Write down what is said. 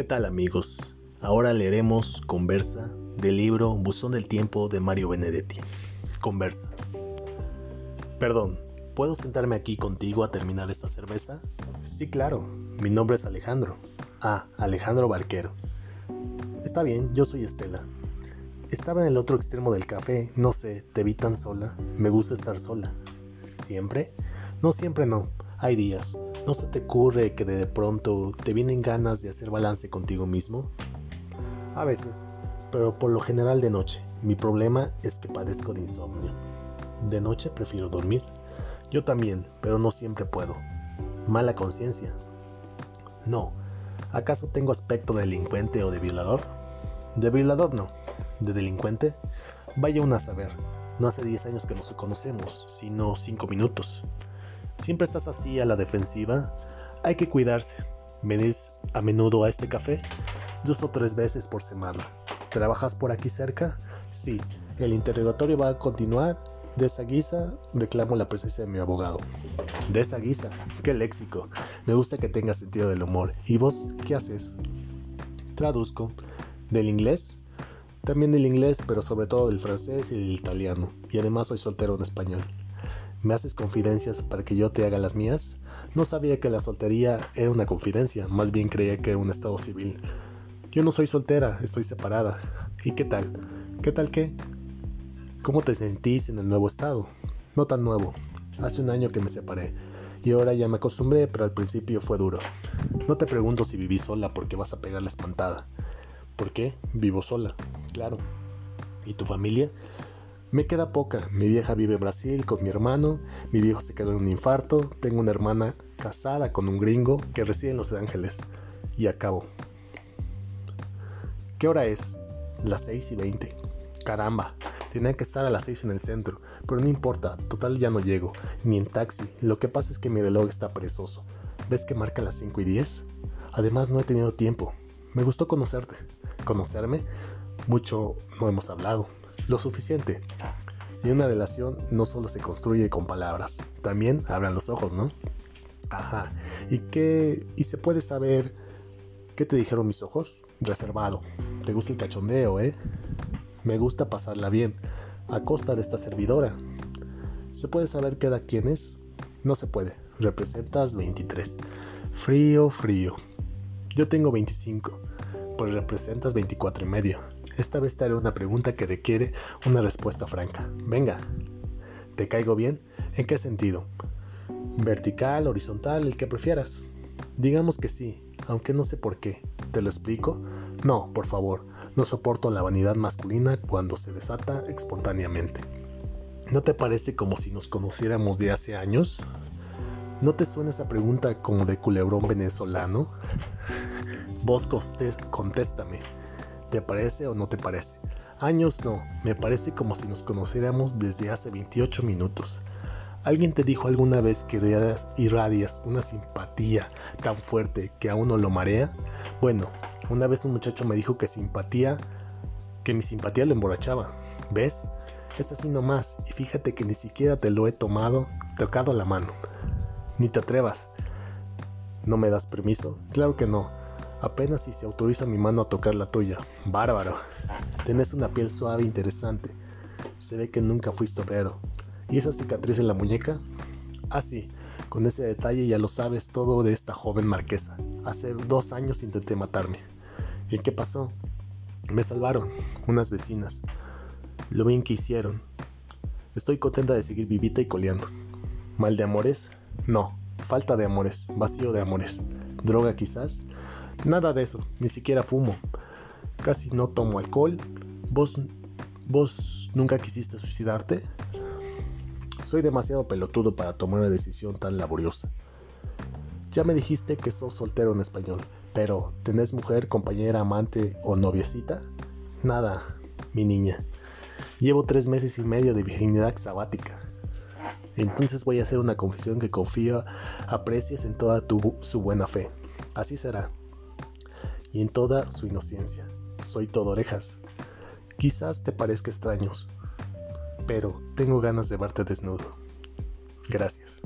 ¿Qué tal amigos? Ahora leeremos Conversa del libro Buzón del Tiempo de Mario Benedetti. Conversa. Perdón, ¿puedo sentarme aquí contigo a terminar esta cerveza? Sí, claro. Mi nombre es Alejandro. Ah, Alejandro Barquero. Está bien, yo soy Estela. Estaba en el otro extremo del café, no sé, te vi tan sola. Me gusta estar sola. ¿Siempre? No, siempre no. Hay días. ¿No se te ocurre que de pronto te vienen ganas de hacer balance contigo mismo? A veces, pero por lo general de noche. Mi problema es que padezco de insomnio. De noche prefiero dormir. Yo también, pero no siempre puedo. Mala conciencia. No. ¿Acaso tengo aspecto de delincuente o de violador? De violador no. ¿De delincuente? Vaya una a saber. No hace 10 años que nos conocemos, sino 5 minutos. ¿Siempre estás así a la defensiva? Hay que cuidarse. ¿Venís a menudo a este café? Dos o tres veces por semana. ¿Trabajas por aquí cerca? Sí. El interrogatorio va a continuar. De esa guisa reclamo la presencia de mi abogado. De esa guisa. Qué léxico. Me gusta que tengas sentido del humor. ¿Y vos qué haces? Traduzco. ¿Del inglés? También del inglés, pero sobre todo del francés y del italiano. Y además soy soltero en español. ¿Me haces confidencias para que yo te haga las mías? No sabía que la soltería era una confidencia, más bien creía que un estado civil. Yo no soy soltera, estoy separada. ¿Y qué tal? ¿Qué tal qué? ¿Cómo te sentís en el nuevo estado? No tan nuevo. Hace un año que me separé. Y ahora ya me acostumbré, pero al principio fue duro. No te pregunto si viví sola porque vas a pegar la espantada. ¿Por qué? Vivo sola, claro. ¿Y tu familia? Me queda poca. Mi vieja vive en Brasil con mi hermano, mi viejo se quedó en un infarto, tengo una hermana casada con un gringo que reside en Los Ángeles. Y acabo. ¿Qué hora es? Las 6 y 20. Caramba, tenía que estar a las 6 en el centro, pero no importa, total ya no llego, ni en taxi, lo que pasa es que mi reloj está perezoso. ¿Ves que marca las 5 y 10? Además no he tenido tiempo. Me gustó conocerte. ¿Conocerme? Mucho no hemos hablado lo suficiente. Y una relación no solo se construye con palabras, también abran los ojos, ¿no? Ajá. ¿Y qué? ¿Y se puede saber qué te dijeron mis ojos? Reservado. ¿Te gusta el cachondeo, eh? Me gusta pasarla bien, a costa de esta servidora. ¿Se puede saber qué edad tienes? No se puede. Representas 23. Frío, frío. Yo tengo 25, pues representas 24 y medio. Esta vez te haré una pregunta que requiere una respuesta franca. Venga, ¿te caigo bien? ¿En qué sentido? ¿Vertical, horizontal, el que prefieras? Digamos que sí, aunque no sé por qué. ¿Te lo explico? No, por favor, no soporto la vanidad masculina cuando se desata espontáneamente. ¿No te parece como si nos conociéramos de hace años? ¿No te suena esa pregunta como de culebrón venezolano? Vos contéstame. ¿Te parece o no te parece? Años no, me parece como si nos conociéramos desde hace 28 minutos. ¿Alguien te dijo alguna vez que irradias una simpatía tan fuerte que a uno lo marea? Bueno, una vez un muchacho me dijo que simpatía, que mi simpatía lo emborrachaba. ¿Ves? Es así nomás, y fíjate que ni siquiera te lo he tomado, tocado la mano. Ni te atrevas. ¿No me das permiso? Claro que no. Apenas si se autoriza mi mano a tocar la tuya. Bárbaro. Tienes una piel suave e interesante. Se ve que nunca fuiste obrero. ¿Y esa cicatriz en la muñeca? Ah, sí. Con ese detalle ya lo sabes todo de esta joven marquesa. Hace dos años intenté matarme. ¿Y qué pasó? Me salvaron, unas vecinas. Lo bien que hicieron. Estoy contenta de seguir vivita y coleando. ¿Mal de amores? No. Falta de amores, vacío de amores. ¿Droga quizás? Nada de eso, ni siquiera fumo. Casi no tomo alcohol. ¿Vos, vos nunca quisiste suicidarte? Soy demasiado pelotudo para tomar una decisión tan laboriosa. Ya me dijiste que sos soltero en español, pero ¿tenés mujer, compañera, amante o noviecita? Nada, mi niña. Llevo tres meses y medio de virginidad sabática. Entonces voy a hacer una confesión que confío aprecies en toda tu, su buena fe. Así será y en toda su inocencia. Soy todo orejas. Quizás te parezca extraños, pero tengo ganas de verte desnudo. Gracias.